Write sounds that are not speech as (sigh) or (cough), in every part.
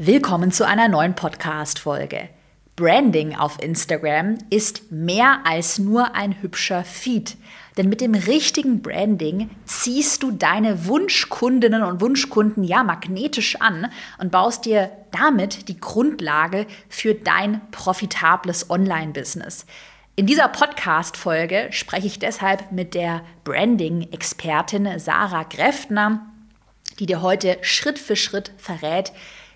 Willkommen zu einer neuen Podcast-Folge. Branding auf Instagram ist mehr als nur ein hübscher Feed. Denn mit dem richtigen Branding ziehst du deine Wunschkundinnen und Wunschkunden ja magnetisch an und baust dir damit die Grundlage für dein profitables Online-Business. In dieser Podcast-Folge spreche ich deshalb mit der Branding-Expertin Sarah Greffner, die dir heute Schritt für Schritt verrät,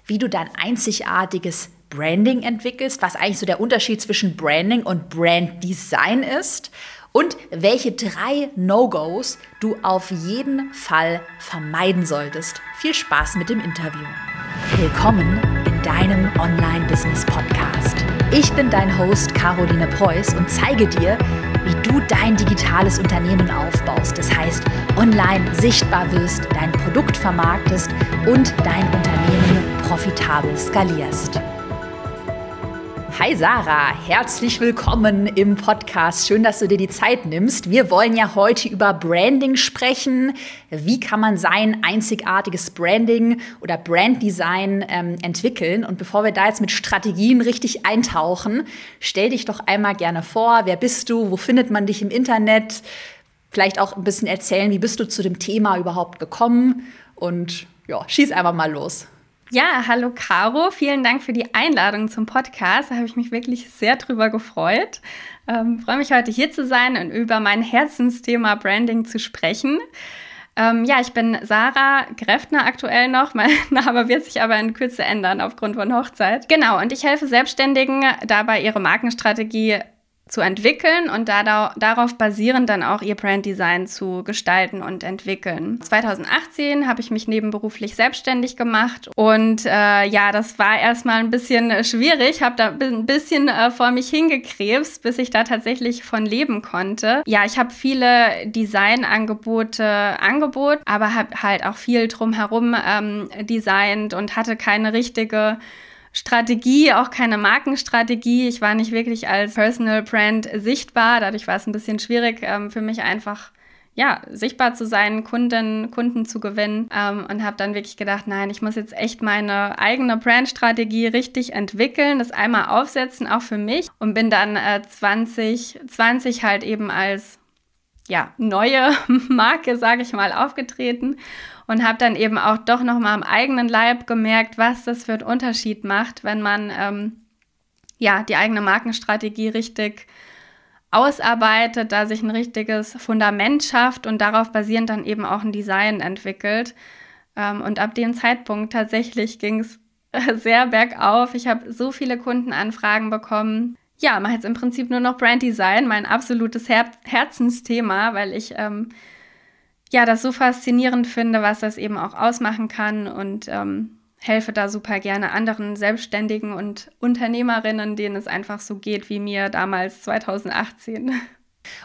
wie du dein einzigartiges Branding entwickelst, was eigentlich so der Unterschied zwischen Branding und Brand Design ist und welche drei No-Gos du auf jeden Fall vermeiden solltest. Viel Spaß mit dem Interview. Willkommen in deinem Online-Business-Podcast. Ich bin dein Host Caroline Preuß und zeige dir, wie du dein digitales Unternehmen aufbaust. Das heißt, online sichtbar wirst, dein Produkt vermarktest und dein Unternehmen profitabel skalierst. Hi Sarah, herzlich willkommen im Podcast. Schön, dass du dir die Zeit nimmst. Wir wollen ja heute über Branding sprechen. Wie kann man sein einzigartiges Branding oder Branddesign ähm, entwickeln? Und bevor wir da jetzt mit Strategien richtig eintauchen, stell dich doch einmal gerne vor. Wer bist du? Wo findet man dich im Internet? Vielleicht auch ein bisschen erzählen, wie bist du zu dem Thema überhaupt gekommen? Und ja, schieß einfach mal los. Ja, hallo Caro, vielen Dank für die Einladung zum Podcast. Da habe ich mich wirklich sehr drüber gefreut. Ähm, freue mich heute hier zu sein und über mein Herzensthema Branding zu sprechen. Ähm, ja, ich bin Sarah Greffner aktuell noch. (laughs) Mein Name wird sich aber in Kürze ändern aufgrund von Hochzeit. Genau, und ich helfe Selbstständigen dabei, ihre Markenstrategie zu entwickeln und da, darauf basierend dann auch ihr Branddesign zu gestalten und entwickeln. 2018 habe ich mich nebenberuflich selbstständig gemacht und äh, ja, das war erstmal ein bisschen schwierig, habe da ein bisschen äh, vor mich hingekrebst, bis ich da tatsächlich von leben konnte. Ja, ich habe viele Designangebote angeboten, aber habe halt auch viel drumherum ähm, designt und hatte keine richtige Strategie, auch keine Markenstrategie. Ich war nicht wirklich als Personal Brand sichtbar. Dadurch war es ein bisschen schwierig ähm, für mich einfach ja, sichtbar zu sein, Kunden, Kunden zu gewinnen ähm, und habe dann wirklich gedacht, nein, ich muss jetzt echt meine eigene Brandstrategie richtig entwickeln, das einmal aufsetzen, auch für mich und bin dann äh, 2020 halt eben als ja, neue (laughs) Marke, sage ich mal, aufgetreten und habe dann eben auch doch noch mal am eigenen Leib gemerkt, was das für einen Unterschied macht, wenn man ähm, ja die eigene Markenstrategie richtig ausarbeitet, da sich ein richtiges Fundament schafft und darauf basierend dann eben auch ein Design entwickelt. Ähm, und ab dem Zeitpunkt tatsächlich ging es (laughs) sehr bergauf. Ich habe so viele Kundenanfragen bekommen. Ja, mache jetzt im Prinzip nur noch Brand Design, mein absolutes Her Herzensthema, weil ich ähm, ja, das so faszinierend finde, was das eben auch ausmachen kann und ähm, helfe da super gerne anderen Selbstständigen und Unternehmerinnen, denen es einfach so geht wie mir damals 2018.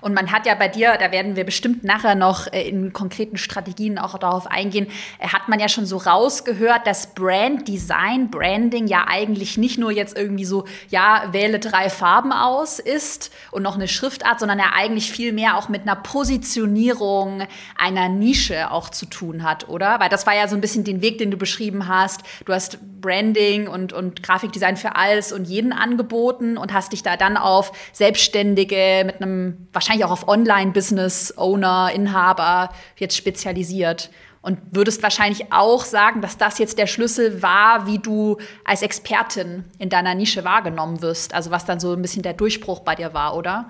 Und man hat ja bei dir, da werden wir bestimmt nachher noch äh, in konkreten Strategien auch darauf eingehen, äh, hat man ja schon so rausgehört, dass Brand Design, Branding ja eigentlich nicht nur jetzt irgendwie so, ja, wähle drei Farben aus ist und noch eine Schriftart, sondern ja eigentlich viel mehr auch mit einer Positionierung einer Nische auch zu tun hat, oder? Weil das war ja so ein bisschen den Weg, den du beschrieben hast. Du hast Branding und, und Grafikdesign für alles und jeden angeboten und hast dich da dann auf Selbstständige mit einem wahrscheinlich auch auf Online-Business-Owner, Inhaber jetzt spezialisiert. Und würdest wahrscheinlich auch sagen, dass das jetzt der Schlüssel war, wie du als Expertin in deiner Nische wahrgenommen wirst. Also was dann so ein bisschen der Durchbruch bei dir war, oder?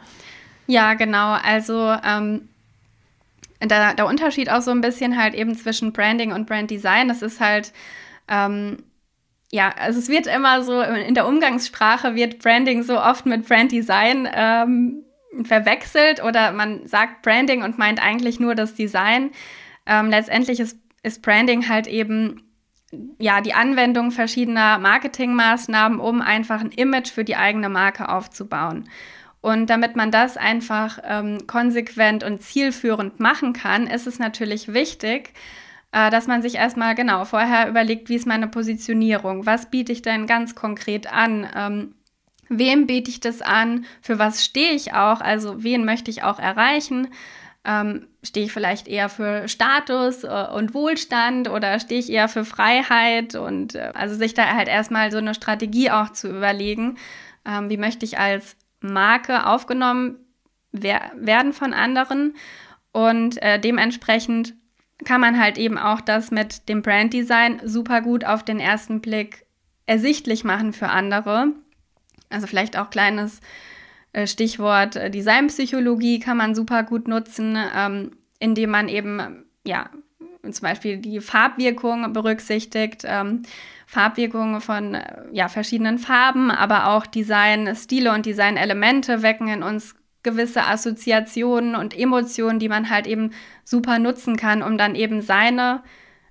Ja, genau. Also ähm, der, der Unterschied auch so ein bisschen halt eben zwischen Branding und Brand Design. Das ist halt ähm, ja, also es wird immer so, in der Umgangssprache wird Branding so oft mit Brand Design ähm, verwechselt oder man sagt Branding und meint eigentlich nur das Design. Ähm, letztendlich ist, ist Branding halt eben ja die Anwendung verschiedener Marketingmaßnahmen, um einfach ein Image für die eigene Marke aufzubauen. Und damit man das einfach ähm, konsequent und zielführend machen kann, ist es natürlich wichtig, äh, dass man sich erstmal genau vorher überlegt, wie ist meine Positionierung, was biete ich denn ganz konkret an, ähm, Wem biete ich das an? Für was stehe ich auch? Also wen möchte ich auch erreichen? Ähm, stehe ich vielleicht eher für Status äh, und Wohlstand oder stehe ich eher für Freiheit und äh, also sich da halt erstmal so eine Strategie auch zu überlegen, ähm, wie möchte ich als Marke aufgenommen wer werden von anderen und äh, dementsprechend kann man halt eben auch das mit dem Branddesign super gut auf den ersten Blick ersichtlich machen für andere. Also vielleicht auch kleines äh, Stichwort äh, Designpsychologie kann man super gut nutzen, ähm, indem man eben, ja, zum Beispiel die Farbwirkung berücksichtigt, ähm, Farbwirkungen von äh, ja, verschiedenen Farben, aber auch Designstile und Designelemente wecken in uns gewisse Assoziationen und Emotionen, die man halt eben super nutzen kann, um dann eben seine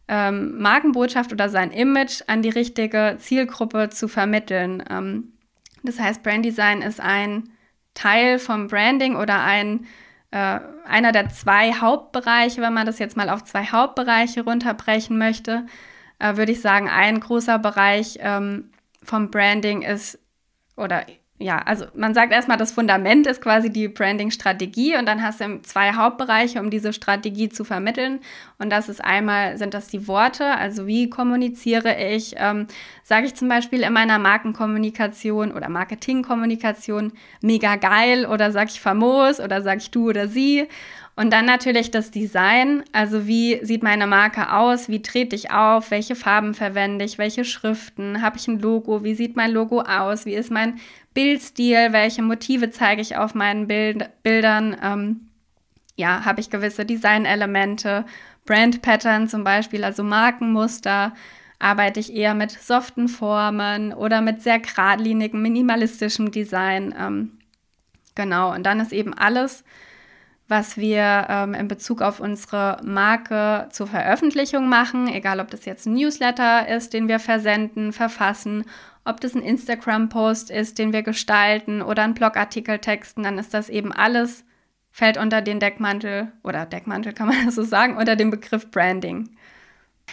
ähm, Markenbotschaft oder sein Image an die richtige Zielgruppe zu vermitteln. Ähm, das heißt, Branddesign ist ein Teil vom Branding oder ein, äh, einer der zwei Hauptbereiche, wenn man das jetzt mal auf zwei Hauptbereiche runterbrechen möchte, äh, würde ich sagen, ein großer Bereich ähm, vom Branding ist oder ja, also man sagt erstmal, das Fundament ist quasi die Branding-Strategie und dann hast du zwei Hauptbereiche, um diese Strategie zu vermitteln. Und das ist einmal, sind das die Worte, also wie kommuniziere ich, ähm, sage ich zum Beispiel in meiner Markenkommunikation oder Marketingkommunikation mega geil oder sage ich famos oder sage ich du oder sie. Und dann natürlich das Design, also wie sieht meine Marke aus, wie trete ich auf, welche Farben verwende ich, welche Schriften, habe ich ein Logo, wie sieht mein Logo aus, wie ist mein Bildstil, welche Motive zeige ich auf meinen Bild Bildern, ähm, ja, habe ich gewisse Designelemente, Brand Pattern zum Beispiel, also Markenmuster, arbeite ich eher mit soften Formen oder mit sehr geradlinigem, minimalistischem Design. Ähm, genau, und dann ist eben alles was wir ähm, in Bezug auf unsere Marke zur Veröffentlichung machen, egal ob das jetzt ein Newsletter ist, den wir versenden, verfassen, ob das ein Instagram-Post ist, den wir gestalten oder ein Blogartikel texten, dann ist das eben alles, fällt unter den Deckmantel oder Deckmantel kann man das (laughs) so sagen, unter den Begriff Branding.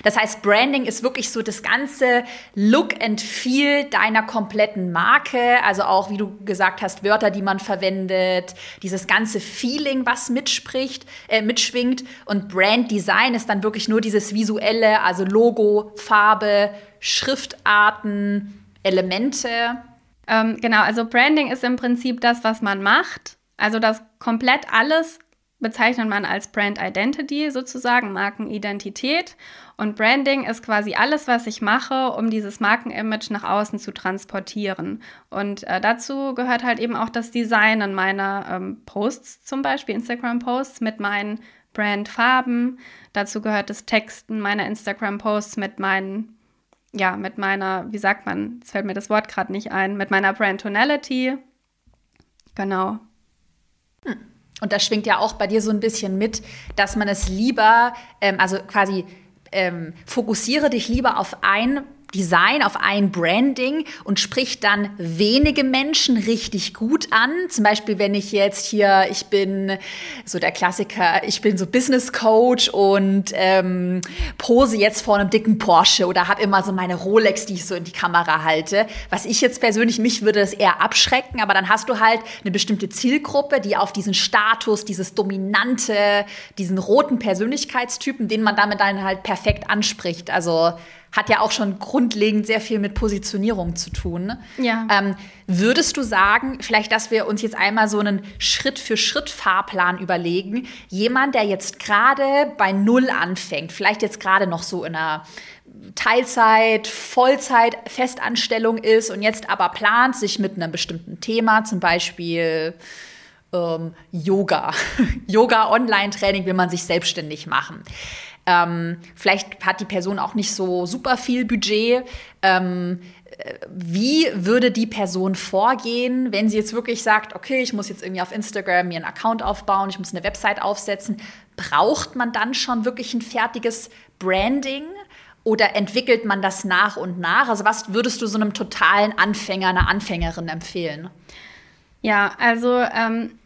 Das heißt, Branding ist wirklich so das ganze Look and Feel deiner kompletten Marke. Also auch, wie du gesagt hast, Wörter, die man verwendet, dieses ganze Feeling, was mitspricht, äh, mitschwingt. Und Brand Design ist dann wirklich nur dieses visuelle, also Logo, Farbe, Schriftarten, Elemente. Ähm, genau, also Branding ist im Prinzip das, was man macht. Also das komplett alles bezeichnet man als Brand Identity sozusagen, Markenidentität. Und Branding ist quasi alles, was ich mache, um dieses Markenimage nach außen zu transportieren. Und äh, dazu gehört halt eben auch das Designen meiner ähm, Posts, zum Beispiel Instagram-Posts mit meinen Brandfarben. Dazu gehört das Texten meiner Instagram-Posts mit meinen, ja, mit meiner, wie sagt man, es fällt mir das Wort gerade nicht ein, mit meiner Brand Tonality. Genau. Und das schwingt ja auch bei dir so ein bisschen mit, dass man es lieber, ähm, also quasi ähm, fokussiere dich lieber auf ein Design, auf ein Branding und spricht dann wenige Menschen richtig gut an. Zum Beispiel, wenn ich jetzt hier, ich bin so der Klassiker, ich bin so Business Coach und ähm, pose jetzt vor einem dicken Porsche oder habe immer so meine Rolex, die ich so in die Kamera halte. Was ich jetzt persönlich, mich würde das eher abschrecken, aber dann hast du halt eine bestimmte Zielgruppe, die auf diesen Status, dieses dominante, diesen roten Persönlichkeitstypen, den man damit dann halt perfekt anspricht. Also hat ja auch schon grundlegend sehr viel mit Positionierung zu tun. Ja. Ähm, würdest du sagen, vielleicht, dass wir uns jetzt einmal so einen Schritt-für-Schritt-Fahrplan überlegen? Jemand, der jetzt gerade bei Null anfängt, vielleicht jetzt gerade noch so in einer Teilzeit, Vollzeit, Festanstellung ist und jetzt aber plant, sich mit einem bestimmten Thema, zum Beispiel ähm, Yoga, (laughs) Yoga Online-Training will man sich selbstständig machen. Ähm, vielleicht hat die Person auch nicht so super viel Budget. Ähm, wie würde die Person vorgehen, wenn sie jetzt wirklich sagt, okay, ich muss jetzt irgendwie auf Instagram mir einen Account aufbauen, ich muss eine Website aufsetzen. Braucht man dann schon wirklich ein fertiges Branding? Oder entwickelt man das nach und nach? Also was würdest du so einem totalen Anfänger, einer Anfängerin empfehlen? Ja, also ähm,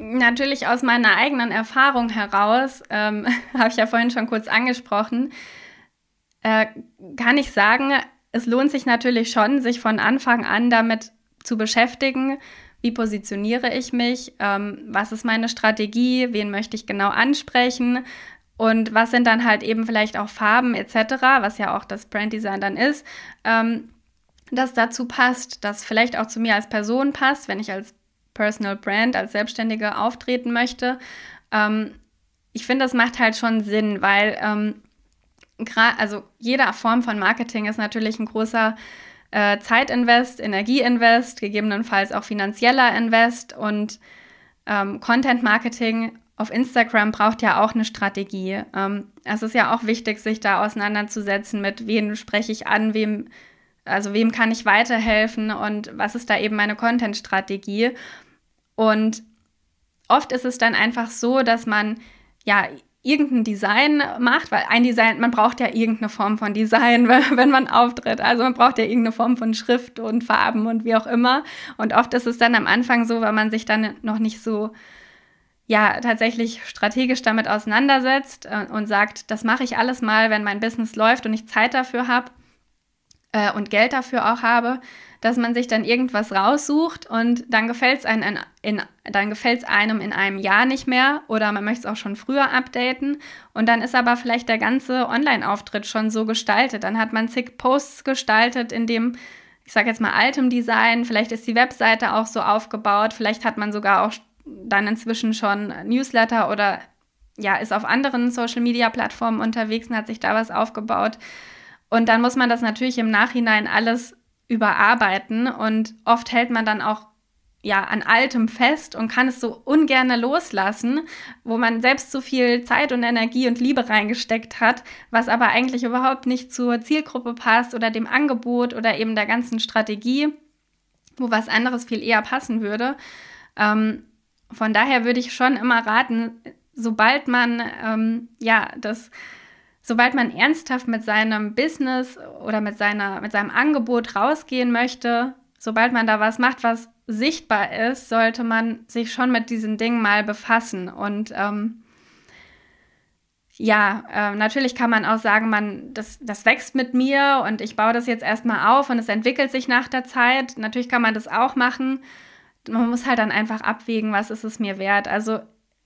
natürlich aus meiner eigenen Erfahrung heraus, ähm, (laughs) habe ich ja vorhin schon kurz angesprochen, äh, kann ich sagen, es lohnt sich natürlich schon, sich von Anfang an damit zu beschäftigen, wie positioniere ich mich, ähm, was ist meine Strategie, wen möchte ich genau ansprechen und was sind dann halt eben vielleicht auch Farben etc., was ja auch das Branddesign dann ist, ähm, das dazu passt, das vielleicht auch zu mir als Person passt, wenn ich als Personal Brand, als Selbstständige auftreten möchte. Ähm, ich finde, das macht halt schon Sinn, weil ähm, also jede Form von Marketing ist natürlich ein großer äh, Zeitinvest, Energieinvest, gegebenenfalls auch finanzieller Invest und ähm, Content Marketing auf Instagram braucht ja auch eine Strategie. Ähm, es ist ja auch wichtig, sich da auseinanderzusetzen mit, wen spreche ich an, wem, also wem kann ich weiterhelfen und was ist da eben meine Content-Strategie. Und oft ist es dann einfach so, dass man ja irgendein Design macht, weil ein Design, man braucht ja irgendeine Form von Design, (laughs) wenn man auftritt. Also man braucht ja irgendeine Form von Schrift und Farben und wie auch immer. Und oft ist es dann am Anfang so, weil man sich dann noch nicht so ja tatsächlich strategisch damit auseinandersetzt äh, und sagt, das mache ich alles mal, wenn mein Business läuft und ich Zeit dafür habe äh, und Geld dafür auch habe, dass man sich dann irgendwas raussucht und dann gefällt es einem, in, dann einem in einem Jahr nicht mehr oder man möchte es auch schon früher updaten und dann ist aber vielleicht der ganze Online-Auftritt schon so gestaltet. Dann hat man zig Posts gestaltet, in dem ich sage jetzt mal altem Design, vielleicht ist die Webseite auch so aufgebaut, vielleicht hat man sogar auch dann inzwischen schon Newsletter oder ja, ist auf anderen Social-Media-Plattformen unterwegs und hat sich da was aufgebaut. Und dann muss man das natürlich im Nachhinein alles überarbeiten und oft hält man dann auch ja an altem fest und kann es so ungerne loslassen, wo man selbst so viel Zeit und Energie und Liebe reingesteckt hat, was aber eigentlich überhaupt nicht zur Zielgruppe passt oder dem Angebot oder eben der ganzen Strategie, wo was anderes viel eher passen würde. Ähm, von daher würde ich schon immer raten, sobald man ähm, ja das sobald man ernsthaft mit seinem Business oder mit, seiner, mit seinem Angebot rausgehen möchte, sobald man da was macht, was sichtbar ist, sollte man sich schon mit diesen Dingen mal befassen. Und ähm, ja, äh, natürlich kann man auch sagen, man, das, das wächst mit mir und ich baue das jetzt erstmal auf und es entwickelt sich nach der Zeit. Natürlich kann man das auch machen. Man muss halt dann einfach abwägen, was ist es mir wert. Also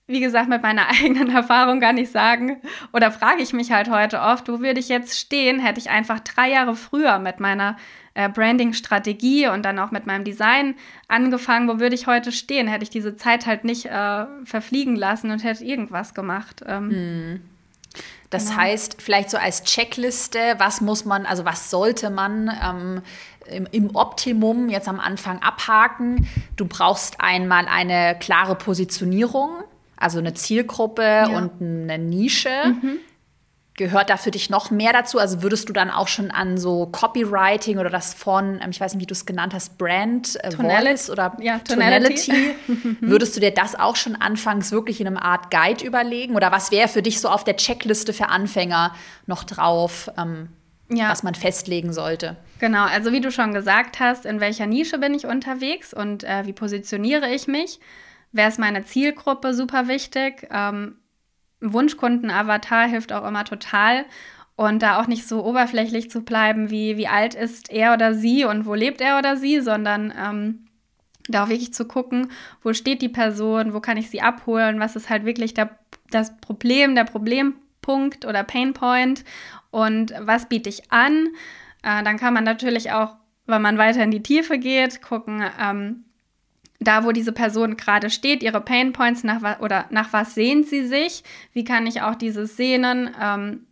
wie gesagt, mit meiner (laughs) eigenen Erfahrung gar nicht sagen. Oder frage ich mich halt heute oft, wo würde ich jetzt stehen, hätte ich einfach drei Jahre früher mit meiner äh, Branding-Strategie und dann auch mit meinem Design angefangen, wo würde ich heute stehen? Hätte ich diese Zeit halt nicht äh, verfliegen lassen und hätte irgendwas gemacht. Ähm, hm. Das genau. heißt, vielleicht so als Checkliste, was muss man, also was sollte man ähm, im, im, Optimum jetzt am Anfang abhaken? Du brauchst einmal eine klare Positionierung also eine Zielgruppe ja. und eine Nische. Mhm. Gehört da für dich noch mehr dazu? Also würdest du dann auch schon an so Copywriting oder das von, ähm, ich weiß nicht, wie du es genannt hast, Brand äh, Voice oder ja, Tonality, Tonality (laughs) würdest du dir das auch schon anfangs wirklich in einer Art Guide überlegen? Oder was wäre für dich so auf der Checkliste für Anfänger noch drauf, ähm, ja. was man festlegen sollte? Genau, also wie du schon gesagt hast, in welcher Nische bin ich unterwegs und äh, wie positioniere ich mich? Wer ist meine Zielgruppe? Super wichtig. Ähm, Wunschkunden-Avatar hilft auch immer total. Und da auch nicht so oberflächlich zu bleiben, wie, wie alt ist er oder sie und wo lebt er oder sie, sondern ähm, da auch wirklich zu gucken, wo steht die Person, wo kann ich sie abholen, was ist halt wirklich der, das Problem, der Problempunkt oder Painpoint und was biete ich an. Äh, dann kann man natürlich auch, wenn man weiter in die Tiefe geht, gucken, ähm, da, wo diese Person gerade steht, ihre Pain Points, nach oder nach was sehnt sie sich, wie kann ich auch dieses Sehnen, ähm,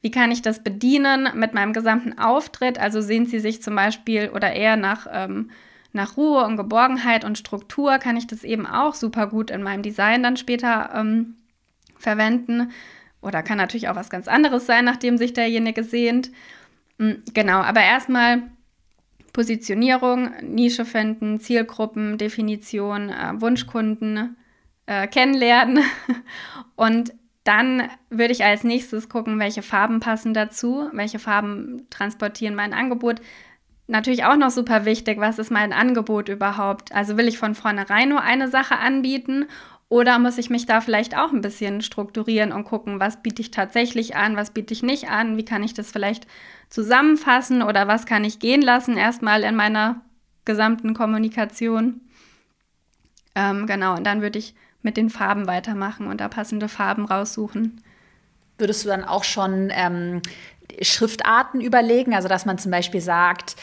wie kann ich das bedienen mit meinem gesamten Auftritt, also sehnt sie sich zum Beispiel oder eher nach, ähm, nach Ruhe und Geborgenheit und Struktur, kann ich das eben auch super gut in meinem Design dann später ähm, verwenden? Oder kann natürlich auch was ganz anderes sein, nachdem sich derjenige sehnt. Hm, genau, aber erstmal Positionierung, Nische finden, Zielgruppen, Definition, äh, Wunschkunden äh, kennenlernen. (laughs) Und dann würde ich als nächstes gucken, welche Farben passen dazu, welche Farben transportieren mein Angebot. Natürlich auch noch super wichtig, was ist mein Angebot überhaupt? Also will ich von vornherein nur eine Sache anbieten oder muss ich mich da vielleicht auch ein bisschen strukturieren und gucken, was biete ich tatsächlich an, was biete ich nicht an, wie kann ich das vielleicht zusammenfassen oder was kann ich gehen lassen erstmal in meiner gesamten Kommunikation. Ähm, genau, und dann würde ich mit den Farben weitermachen und da passende Farben raussuchen. Würdest du dann auch schon ähm, Schriftarten überlegen? Also, dass man zum Beispiel sagt,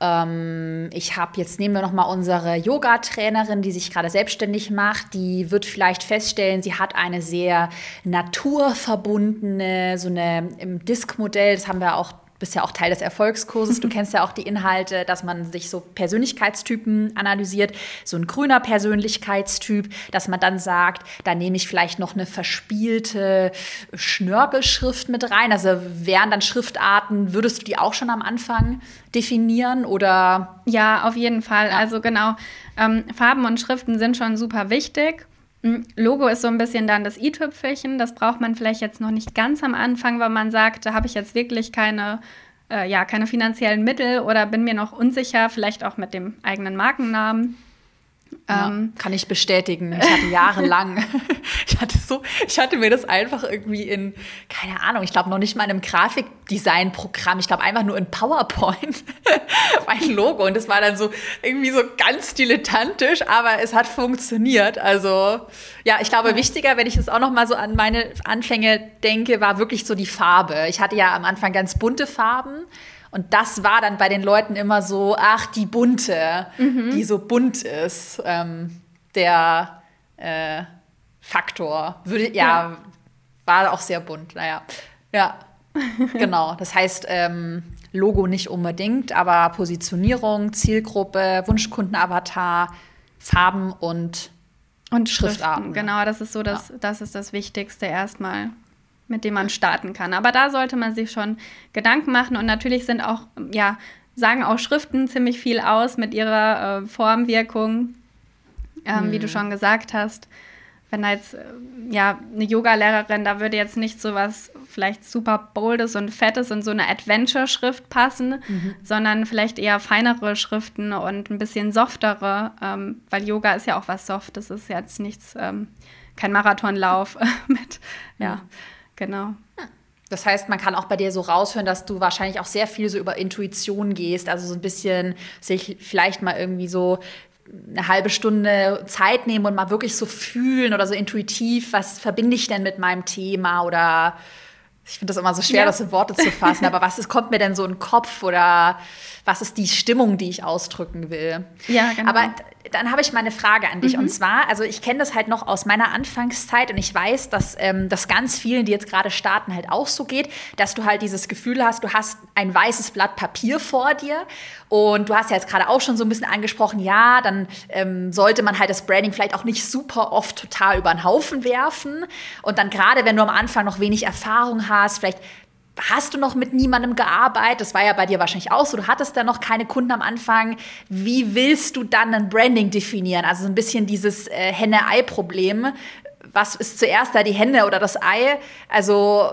ähm, ich habe jetzt, nehmen wir noch mal unsere Yoga-Trainerin, die sich gerade selbstständig macht, die wird vielleicht feststellen, sie hat eine sehr naturverbundene, so eine im Disk-Modell, das haben wir auch bist ja auch Teil des Erfolgskurses. Du (laughs) kennst ja auch die Inhalte, dass man sich so Persönlichkeitstypen analysiert. So ein grüner Persönlichkeitstyp, dass man dann sagt, da nehme ich vielleicht noch eine verspielte Schnörkelschrift mit rein. Also wären dann Schriftarten, würdest du die auch schon am Anfang definieren oder? Ja, auf jeden Fall. Ja. Also genau, ähm, Farben und Schriften sind schon super wichtig. Hm, Logo ist so ein bisschen dann das i-Tüpfelchen. Das braucht man vielleicht jetzt noch nicht ganz am Anfang, weil man sagt, da habe ich jetzt wirklich keine, äh, ja, keine finanziellen Mittel oder bin mir noch unsicher, vielleicht auch mit dem eigenen Markennamen. Ja, ähm, kann ich bestätigen. Ich hatte jahrelang, (laughs) ich hatte so, ich hatte mir das einfach irgendwie in, keine Ahnung, ich glaube noch nicht mal in einem Grafikdesign-Programm, ich glaube einfach nur in PowerPoint, (laughs) mein Logo. Und das war dann so irgendwie so ganz dilettantisch, aber es hat funktioniert. Also ja, ich glaube, wichtiger, wenn ich jetzt auch noch mal so an meine Anfänge denke, war wirklich so die Farbe. Ich hatte ja am Anfang ganz bunte Farben. Und das war dann bei den Leuten immer so, ach, die bunte, mhm. die so bunt ist, ähm, der äh, Faktor. Würde, ja, ja, war auch sehr bunt, naja. Ja, (laughs) genau. Das heißt, ähm, Logo nicht unbedingt, aber Positionierung, Zielgruppe, Wunschkundenavatar, Farben und, und Schriftarten. Genau, das ist so das, ja. das ist das Wichtigste erstmal mit dem man starten kann. Aber da sollte man sich schon Gedanken machen und natürlich sind auch, ja, sagen auch Schriften ziemlich viel aus mit ihrer äh, Formwirkung, ähm, hm. wie du hm. schon gesagt hast. Wenn da jetzt, äh, ja, eine Yoga-Lehrerin, da würde jetzt nicht so was vielleicht super boldes und fettes und so eine Adventure-Schrift passen, mhm. sondern vielleicht eher feinere Schriften und ein bisschen softere, ähm, weil Yoga ist ja auch was Softes, ist jetzt nichts, ähm, kein Marathonlauf (laughs) mit, ja. Mhm. Genau. Das heißt, man kann auch bei dir so raushören, dass du wahrscheinlich auch sehr viel so über Intuition gehst, also so ein bisschen sich vielleicht mal irgendwie so eine halbe Stunde Zeit nehmen und mal wirklich so fühlen oder so intuitiv, was verbinde ich denn mit meinem Thema oder ich finde das immer so schwer, ja. das in Worte zu fassen, aber was ist, kommt mir denn so in den Kopf oder was ist die Stimmung, die ich ausdrücken will? Ja, genau. Aber dann habe ich mal eine Frage an dich. Mhm. Und zwar, also ich kenne das halt noch aus meiner Anfangszeit und ich weiß, dass ähm, das ganz vielen, die jetzt gerade starten, halt auch so geht, dass du halt dieses Gefühl hast, du hast ein weißes Blatt Papier vor dir und du hast ja jetzt gerade auch schon so ein bisschen angesprochen, ja, dann ähm, sollte man halt das Branding vielleicht auch nicht super oft total über den Haufen werfen. Und dann gerade, wenn du am Anfang noch wenig Erfahrung hast, vielleicht hast du noch mit niemandem gearbeitet? Das war ja bei dir wahrscheinlich auch so. Du hattest da noch keine Kunden am Anfang. Wie willst du dann ein Branding definieren? Also so ein bisschen dieses äh, Henne-Ei-Problem. Was ist zuerst da, die Henne oder das Ei? Also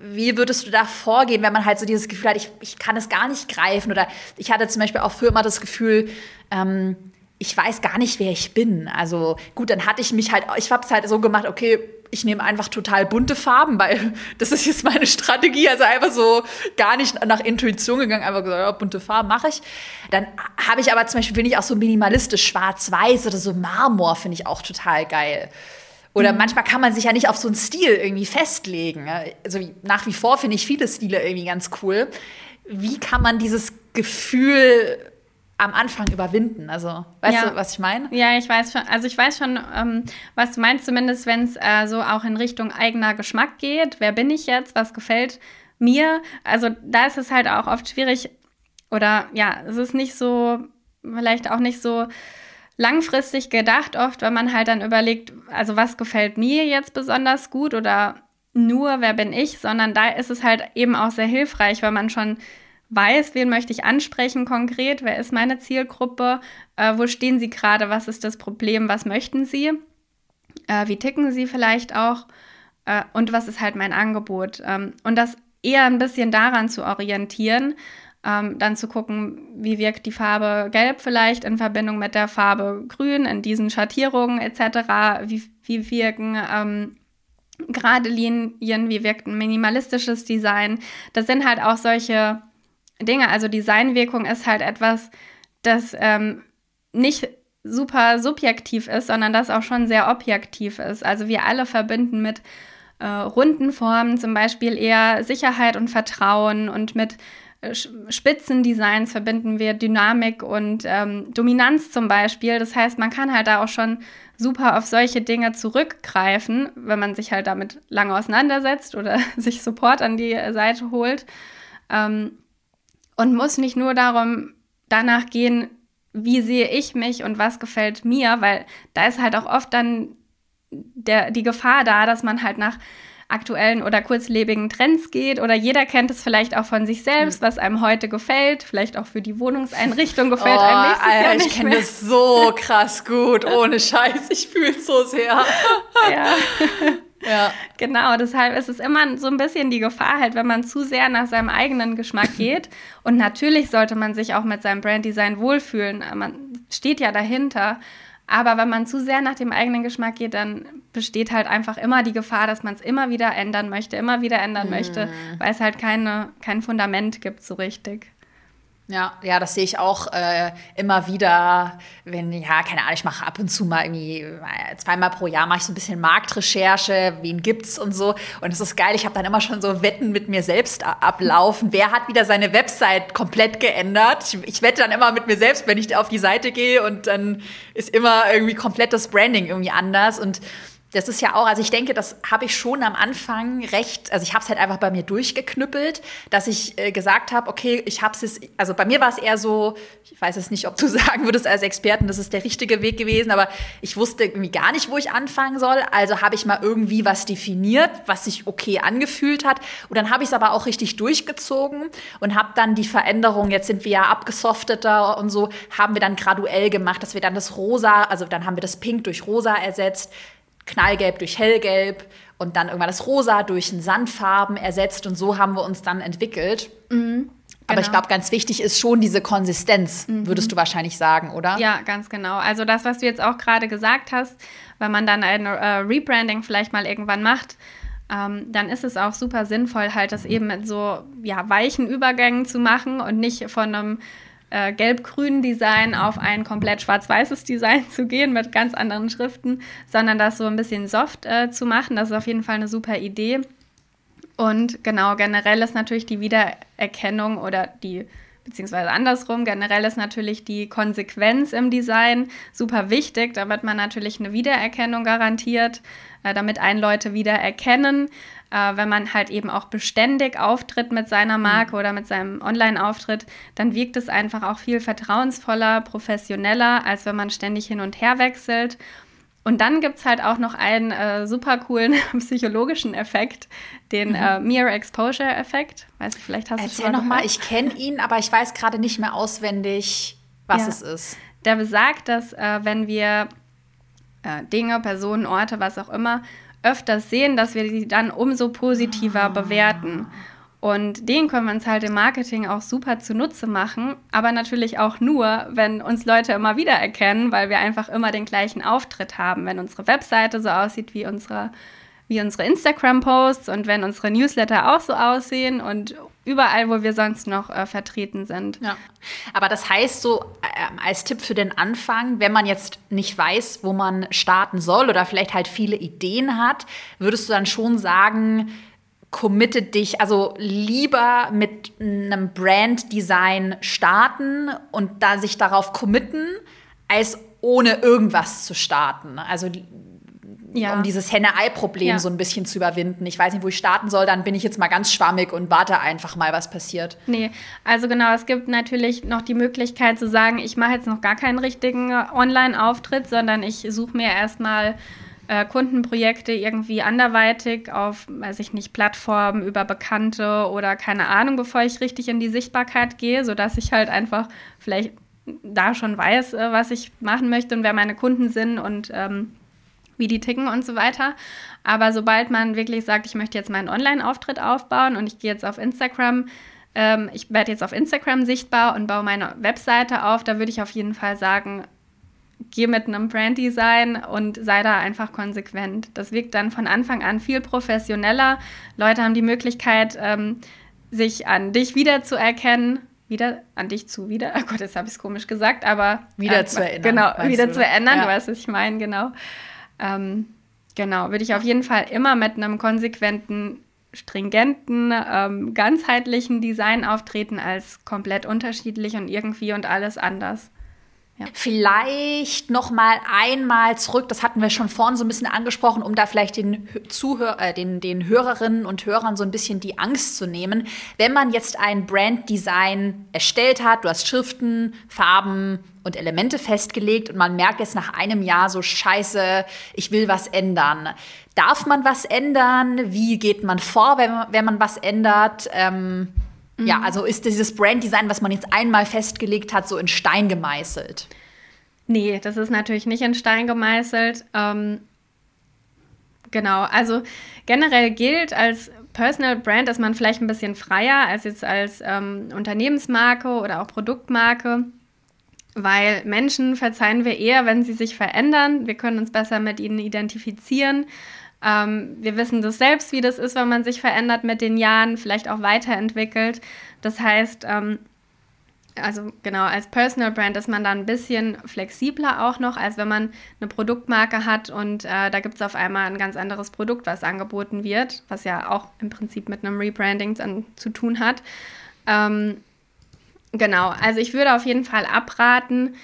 wie würdest du da vorgehen, wenn man halt so dieses Gefühl hat, ich, ich kann es gar nicht greifen? Oder ich hatte zum Beispiel auch früher immer das Gefühl, ähm, ich weiß gar nicht, wer ich bin. Also gut, dann hatte ich mich halt, ich habe es halt so gemacht, okay, ich nehme einfach total bunte Farben, weil (laughs) das ist jetzt meine Strategie. Also einfach so gar nicht nach Intuition gegangen, einfach gesagt, ja, bunte Farben mache ich. Dann habe ich aber zum Beispiel, finde ich auch so minimalistisch, schwarz-weiß oder so Marmor, finde ich auch total geil. Oder mhm. manchmal kann man sich ja nicht auf so einen Stil irgendwie festlegen. Also nach wie vor finde ich viele Stile irgendwie ganz cool. Wie kann man dieses Gefühl am Anfang überwinden. Also, weißt ja. du, was ich meine? Ja, ich weiß schon. Also, ich weiß schon, ähm, was du meinst, zumindest wenn es äh, so auch in Richtung eigener Geschmack geht. Wer bin ich jetzt? Was gefällt mir? Also, da ist es halt auch oft schwierig. Oder ja, es ist nicht so, vielleicht auch nicht so langfristig gedacht, oft, wenn man halt dann überlegt, also, was gefällt mir jetzt besonders gut oder nur, wer bin ich, sondern da ist es halt eben auch sehr hilfreich, weil man schon weiß, wen möchte ich ansprechen konkret, wer ist meine Zielgruppe, äh, wo stehen sie gerade, was ist das Problem, was möchten sie, äh, wie ticken sie vielleicht auch äh, und was ist halt mein Angebot. Ähm, und das eher ein bisschen daran zu orientieren, ähm, dann zu gucken, wie wirkt die Farbe gelb vielleicht in Verbindung mit der Farbe grün in diesen Schattierungen etc., wie, wie wirken ähm, gerade Linien, wie wirkt ein minimalistisches Design. Das sind halt auch solche Dinge. Also Designwirkung ist halt etwas, das ähm, nicht super subjektiv ist, sondern das auch schon sehr objektiv ist. Also wir alle verbinden mit äh, runden Formen zum Beispiel eher Sicherheit und Vertrauen und mit äh, Spitzendesigns verbinden wir Dynamik und ähm, Dominanz zum Beispiel. Das heißt, man kann halt da auch schon super auf solche Dinge zurückgreifen, wenn man sich halt damit lange auseinandersetzt oder (laughs) sich Support an die Seite holt. Ähm, und muss nicht nur darum danach gehen, wie sehe ich mich und was gefällt mir, weil da ist halt auch oft dann der, die Gefahr da, dass man halt nach aktuellen oder kurzlebigen Trends geht oder jeder kennt es vielleicht auch von sich selbst, hm. was einem heute gefällt, vielleicht auch für die Wohnungseinrichtung (laughs) gefällt oh, einem nächstes Alter, Jahr nicht Ich kenne das so krass gut, ohne Scheiß, ich fühle es so sehr. (laughs) Ja. (laughs) Ja. Genau, deshalb ist es immer so ein bisschen die Gefahr, halt, wenn man zu sehr nach seinem eigenen Geschmack (laughs) geht. Und natürlich sollte man sich auch mit seinem Branddesign wohlfühlen. Man steht ja dahinter. Aber wenn man zu sehr nach dem eigenen Geschmack geht, dann besteht halt einfach immer die Gefahr, dass man es immer wieder ändern möchte, immer wieder ändern mhm. möchte, weil es halt keine, kein Fundament gibt so richtig. Ja, ja, das sehe ich auch äh, immer wieder, wenn, ja, keine Ahnung, ich mache ab und zu mal irgendwie äh, zweimal pro Jahr mache ich so ein bisschen Marktrecherche, wen gibt's und so. Und es ist geil, ich habe dann immer schon so Wetten mit mir selbst ablaufen. Wer hat wieder seine Website komplett geändert? Ich, ich wette dann immer mit mir selbst, wenn ich auf die Seite gehe und dann ist immer irgendwie komplett das Branding irgendwie anders. Und das ist ja auch, also ich denke, das habe ich schon am Anfang recht, also ich habe es halt einfach bei mir durchgeknüppelt, dass ich äh, gesagt habe, okay, ich habe es, also bei mir war es eher so, ich weiß es nicht, ob du (laughs) sagen würdest als Experten, das ist der richtige Weg gewesen, aber ich wusste irgendwie gar nicht, wo ich anfangen soll, also habe ich mal irgendwie was definiert, was sich okay angefühlt hat. Und dann habe ich es aber auch richtig durchgezogen und habe dann die Veränderung, jetzt sind wir ja abgesofteter und so, haben wir dann graduell gemacht, dass wir dann das Rosa, also dann haben wir das Pink durch Rosa ersetzt, Knallgelb durch Hellgelb und dann irgendwann das Rosa durch ein Sandfarben ersetzt und so haben wir uns dann entwickelt. Mhm. Aber ich genau. glaube, ganz wichtig ist schon diese Konsistenz, mhm. würdest du wahrscheinlich sagen, oder? Ja, ganz genau. Also das, was du jetzt auch gerade gesagt hast, wenn man dann ein äh, Rebranding vielleicht mal irgendwann macht, ähm, dann ist es auch super sinnvoll, halt das eben mit so ja, weichen Übergängen zu machen und nicht von einem äh, gelb-grünen Design auf ein komplett schwarz-weißes Design (laughs) zu gehen mit ganz anderen Schriften, sondern das so ein bisschen soft äh, zu machen. Das ist auf jeden Fall eine super Idee. Und genau, generell ist natürlich die Wiedererkennung oder die beziehungsweise andersrum, generell ist natürlich die Konsequenz im Design super wichtig, damit man natürlich eine Wiedererkennung garantiert, äh, damit einen Leute wiedererkennen äh, wenn man halt eben auch beständig auftritt mit seiner Marke mhm. oder mit seinem Online-Auftritt, dann wirkt es einfach auch viel vertrauensvoller, professioneller, als wenn man ständig hin und her wechselt. Und dann gibt es halt auch noch einen äh, super coolen (laughs) psychologischen Effekt, den mhm. äh, Mere Exposure Effekt. Weiß ich, vielleicht hast du schon mal nochmal, ich kenne ihn, aber ich weiß gerade nicht mehr auswendig, was ja. es ist. Der besagt, dass äh, wenn wir äh, Dinge, Personen, Orte, was auch immer öfters sehen, dass wir die dann umso positiver ah. bewerten. Und den können wir uns halt im Marketing auch super zunutze machen, aber natürlich auch nur, wenn uns Leute immer wieder erkennen, weil wir einfach immer den gleichen Auftritt haben. Wenn unsere Webseite so aussieht wie unsere, wie unsere Instagram-Posts und wenn unsere Newsletter auch so aussehen und überall, wo wir sonst noch äh, vertreten sind. Ja. Aber das heißt so äh, als Tipp für den Anfang, wenn man jetzt nicht weiß, wo man starten soll oder vielleicht halt viele Ideen hat, würdest du dann schon sagen, committe dich, also lieber mit einem Brand-Design starten und da sich darauf committen, als ohne irgendwas zu starten. Also ja. um dieses Henne-Ei-Problem ja. so ein bisschen zu überwinden. Ich weiß nicht, wo ich starten soll, dann bin ich jetzt mal ganz schwammig und warte einfach mal, was passiert. Nee, also genau, es gibt natürlich noch die Möglichkeit zu sagen, ich mache jetzt noch gar keinen richtigen Online-Auftritt, sondern ich suche mir erstmal äh, Kundenprojekte irgendwie anderweitig auf, weiß ich nicht, Plattformen über Bekannte oder keine Ahnung, bevor ich richtig in die Sichtbarkeit gehe, sodass ich halt einfach vielleicht da schon weiß, äh, was ich machen möchte und wer meine Kunden sind und ähm, wie die ticken und so weiter. Aber sobald man wirklich sagt, ich möchte jetzt meinen Online-Auftritt aufbauen und ich gehe jetzt auf Instagram, ähm, ich werde jetzt auf Instagram sichtbar und baue meine Webseite auf, da würde ich auf jeden Fall sagen, geh mit einem Branddesign und sei da einfach konsequent. Das wirkt dann von Anfang an viel professioneller. Leute haben die Möglichkeit, ähm, sich an dich wiederzuerkennen wieder an dich zu, wieder, (laughs) oh Gott, jetzt habe ich es komisch gesagt, aber wieder äh, zu erinnern. Genau, wieder du? zu erinnern, ja. du weißt, was ich meine, genau. Ähm, genau, würde ich auf jeden Fall immer mit einem konsequenten, stringenten, ähm, ganzheitlichen Design auftreten als komplett unterschiedlich und irgendwie und alles anders. Ja. Vielleicht noch mal einmal zurück, das hatten wir schon vorhin so ein bisschen angesprochen, um da vielleicht den, Zuhör äh, den, den Hörerinnen und Hörern so ein bisschen die Angst zu nehmen. Wenn man jetzt ein Branddesign erstellt hat, du hast Schriften, Farben und Elemente festgelegt und man merkt jetzt nach einem Jahr so scheiße, ich will was ändern. Darf man was ändern? Wie geht man vor, wenn man, wenn man was ändert? Ähm, ja, mhm. also ist dieses Branddesign, was man jetzt einmal festgelegt hat, so in Stein gemeißelt? Nee, das ist natürlich nicht in Stein gemeißelt. Ähm, genau, also generell gilt als Personal Brand, dass man vielleicht ein bisschen freier als jetzt als ähm, Unternehmensmarke oder auch Produktmarke, weil Menschen verzeihen wir eher, wenn sie sich verändern. Wir können uns besser mit ihnen identifizieren ähm, wir wissen das selbst, wie das ist, wenn man sich verändert mit den Jahren, vielleicht auch weiterentwickelt. Das heißt, ähm, also genau, als Personal Brand ist man da ein bisschen flexibler auch noch, als wenn man eine Produktmarke hat und äh, da gibt es auf einmal ein ganz anderes Produkt, was angeboten wird, was ja auch im Prinzip mit einem Rebranding dann zu tun hat. Ähm, genau, also ich würde auf jeden Fall abraten,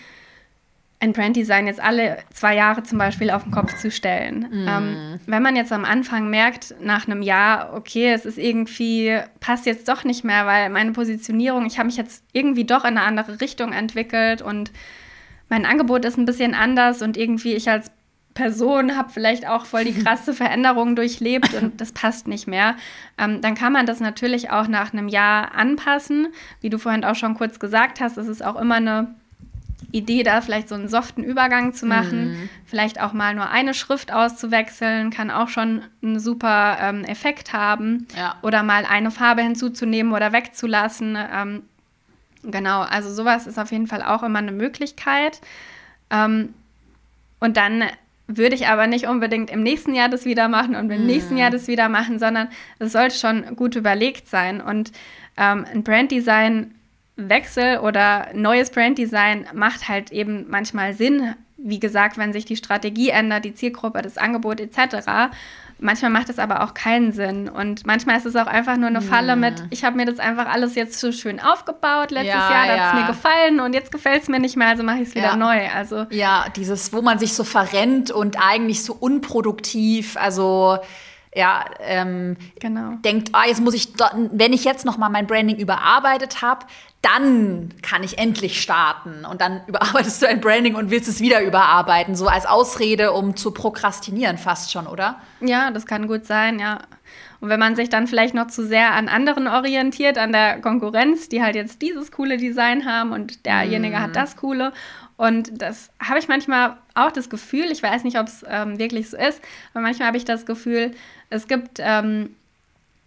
ein Branddesign jetzt alle zwei Jahre zum Beispiel auf den Kopf zu stellen. Mm. Ähm, wenn man jetzt am Anfang merkt, nach einem Jahr, okay, es ist irgendwie, passt jetzt doch nicht mehr, weil meine Positionierung, ich habe mich jetzt irgendwie doch in eine andere Richtung entwickelt und mein Angebot ist ein bisschen anders und irgendwie ich als Person habe vielleicht auch voll die (laughs) krasse Veränderung durchlebt und das passt nicht mehr, ähm, dann kann man das natürlich auch nach einem Jahr anpassen. Wie du vorhin auch schon kurz gesagt hast, es ist auch immer eine Idee, da vielleicht so einen soften Übergang zu machen, mhm. vielleicht auch mal nur eine Schrift auszuwechseln, kann auch schon einen super ähm, Effekt haben. Ja. Oder mal eine Farbe hinzuzunehmen oder wegzulassen. Ähm, genau, also sowas ist auf jeden Fall auch immer eine Möglichkeit. Ähm, und dann würde ich aber nicht unbedingt im nächsten Jahr das wieder machen und im mhm. nächsten Jahr das wieder machen, sondern es sollte schon gut überlegt sein. Und ähm, ein Branddesign Wechsel oder neues Branddesign macht halt eben manchmal Sinn. Wie gesagt, wenn sich die Strategie ändert, die Zielgruppe, das Angebot etc. Manchmal macht es aber auch keinen Sinn. Und manchmal ist es auch einfach nur eine Falle mit, ich habe mir das einfach alles jetzt so schön aufgebaut letztes ja, Jahr, ja. hat es mir gefallen und jetzt gefällt es mir nicht mehr, also mache ich es wieder ja. neu. Also ja, dieses, wo man sich so verrennt und eigentlich so unproduktiv, also ja, ähm, genau. denkt, ah, jetzt muss ich, wenn ich jetzt noch mal mein Branding überarbeitet habe, dann kann ich endlich starten. Und dann überarbeitest du ein Branding und willst es wieder überarbeiten, so als Ausrede, um zu prokrastinieren fast schon, oder? Ja, das kann gut sein, ja. Und wenn man sich dann vielleicht noch zu sehr an anderen orientiert, an der Konkurrenz, die halt jetzt dieses coole Design haben und derjenige mm. hat das coole. Und das habe ich manchmal auch das Gefühl, ich weiß nicht, ob es ähm, wirklich so ist, aber manchmal habe ich das Gefühl, es gibt ähm,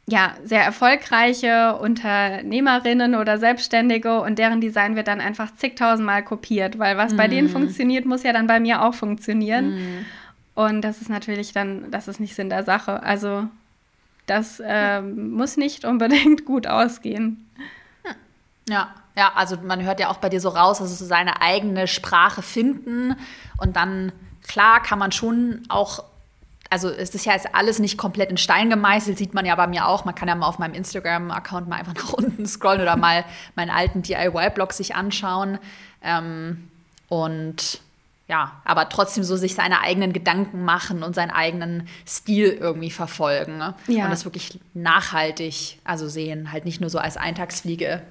ja, sehr erfolgreiche Unternehmerinnen oder Selbstständige und deren Design wird dann einfach zigtausendmal kopiert, weil was mm. bei denen mhm. funktioniert, muss ja dann bei mir auch funktionieren. Mm. Und das ist natürlich dann, das ist nicht Sinn der Sache. Also das äh, muss nicht unbedingt gut ausgehen. Ja, ja, also man hört ja auch bei dir so raus, also so seine eigene Sprache finden und dann, klar, kann man schon auch also es ist ja jetzt alles nicht komplett in Stein gemeißelt, sieht man ja bei mir auch. Man kann ja mal auf meinem Instagram-Account mal einfach (laughs) nach unten scrollen oder mal meinen alten DIY-Blog sich anschauen. Ähm, und ja, aber trotzdem so sich seine eigenen Gedanken machen und seinen eigenen Stil irgendwie verfolgen. Ne? Ja. Und das wirklich nachhaltig, also sehen, halt nicht nur so als Eintagsfliege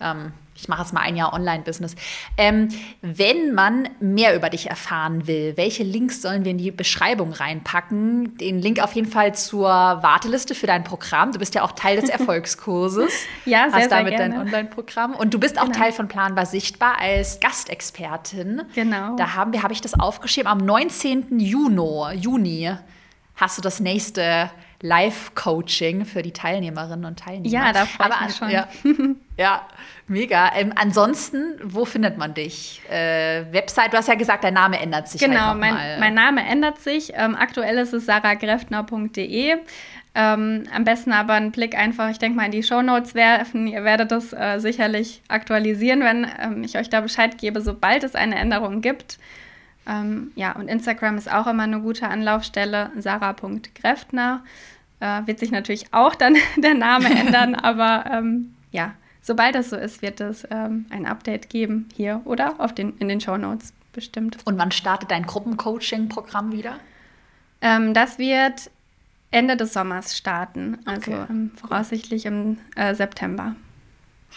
ähm, ich mache jetzt mal ein Jahr Online-Business. Ähm, wenn man mehr über dich erfahren will, welche Links sollen wir in die Beschreibung reinpacken? Den Link auf jeden Fall zur Warteliste für dein Programm. Du bist ja auch Teil des (laughs) Erfolgskurses. ja, sehr, Hast damit sehr dein Online-Programm. Und du bist auch genau. Teil von Planbar Sichtbar als Gastexpertin. Genau. Da haben wir, habe ich das aufgeschrieben, am 19. Juni, Juni hast du das nächste Live-Coaching für die Teilnehmerinnen und Teilnehmer. Ja, da freue ich mich schon. Ja, (laughs) ja mega. Ähm, ansonsten, wo findet man dich? Äh, Website, du hast ja gesagt, dein Name ändert sich Genau, halt mein, mein, Name ändert sich. Ähm, aktuell ist es saragreffner.de. Ähm, am besten aber einen Blick einfach, ich denke mal, in die Show Notes werfen. Ihr werdet das äh, sicherlich aktualisieren, wenn ähm, ich euch da Bescheid gebe, sobald es eine Änderung gibt. Ähm, ja, und Instagram ist auch immer eine gute Anlaufstelle, sarah.kräftner. Äh, wird sich natürlich auch dann (laughs) der Name ändern, (laughs) aber ähm, ja, sobald das so ist, wird es ähm, ein Update geben hier oder auf den, in den Show Notes bestimmt. Und wann startet dein Gruppencoaching-Programm wieder? Ähm, das wird Ende des Sommers starten, also okay. ähm, voraussichtlich im äh, September.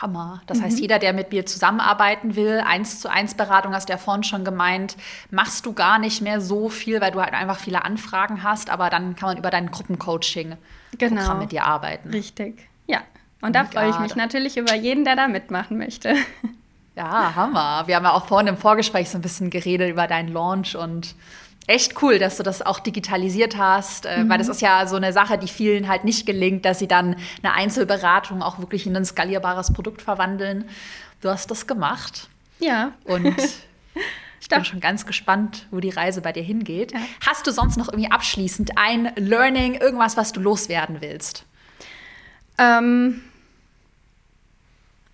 Hammer. Das mhm. heißt, jeder, der mit mir zusammenarbeiten will, eins zu eins Beratung, hast du ja vorhin schon gemeint, machst du gar nicht mehr so viel, weil du halt einfach viele Anfragen hast, aber dann kann man über dein Gruppencoaching genau. mit dir arbeiten. Richtig. Ja. Und da freue ich mich natürlich über jeden, der da mitmachen möchte. Ja, Hammer. Wir haben ja auch vorhin im Vorgespräch so ein bisschen geredet über deinen Launch und echt cool, dass du das auch digitalisiert hast, mhm. weil das ist ja so eine Sache, die vielen halt nicht gelingt, dass sie dann eine Einzelberatung auch wirklich in ein skalierbares Produkt verwandeln. Du hast das gemacht. Ja. Und (laughs) ich bin schon ganz gespannt, wo die Reise bei dir hingeht. Ja. Hast du sonst noch irgendwie abschließend ein Learning, irgendwas, was du loswerden willst? Ähm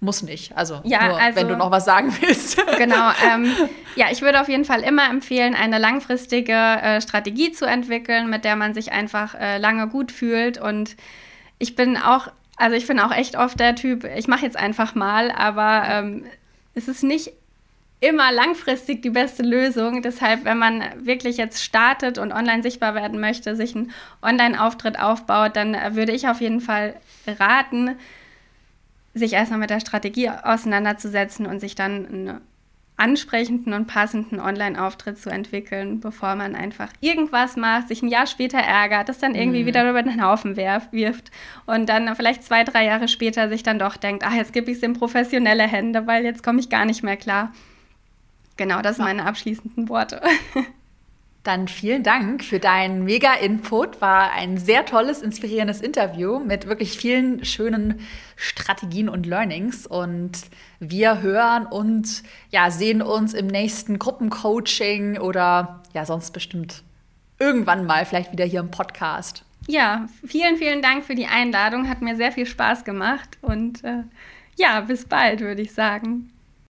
muss nicht. Also, ja, nur, also wenn du noch was sagen willst. (laughs) Genau. Ähm, (laughs) ja, ich würde auf jeden Fall immer empfehlen, eine langfristige äh, Strategie zu entwickeln, mit der man sich einfach äh, lange gut fühlt. Und ich bin auch, also ich bin auch echt oft der Typ, ich mache jetzt einfach mal, aber ähm, es ist nicht immer langfristig die beste Lösung. Deshalb, wenn man wirklich jetzt startet und online sichtbar werden möchte, sich einen Online-Auftritt aufbaut, dann äh, würde ich auf jeden Fall raten, sich erstmal mit der Strategie auseinanderzusetzen und sich dann einen ansprechenden und passenden Online-Auftritt zu entwickeln, bevor man einfach irgendwas macht, sich ein Jahr später ärgert, das dann irgendwie mhm. wieder über den Haufen wirft und dann vielleicht zwei, drei Jahre später sich dann doch denkt, ach, jetzt gebe ich es in professionelle Hände, weil jetzt komme ich gar nicht mehr klar. Genau, das sind meine abschließenden Worte. (laughs) Dann vielen Dank für deinen Mega-Input. War ein sehr tolles, inspirierendes Interview mit wirklich vielen schönen Strategien und Learnings. Und wir hören und ja, sehen uns im nächsten Gruppencoaching oder ja, sonst bestimmt irgendwann mal vielleicht wieder hier im Podcast. Ja, vielen, vielen Dank für die Einladung. Hat mir sehr viel Spaß gemacht. Und äh, ja, bis bald, würde ich sagen.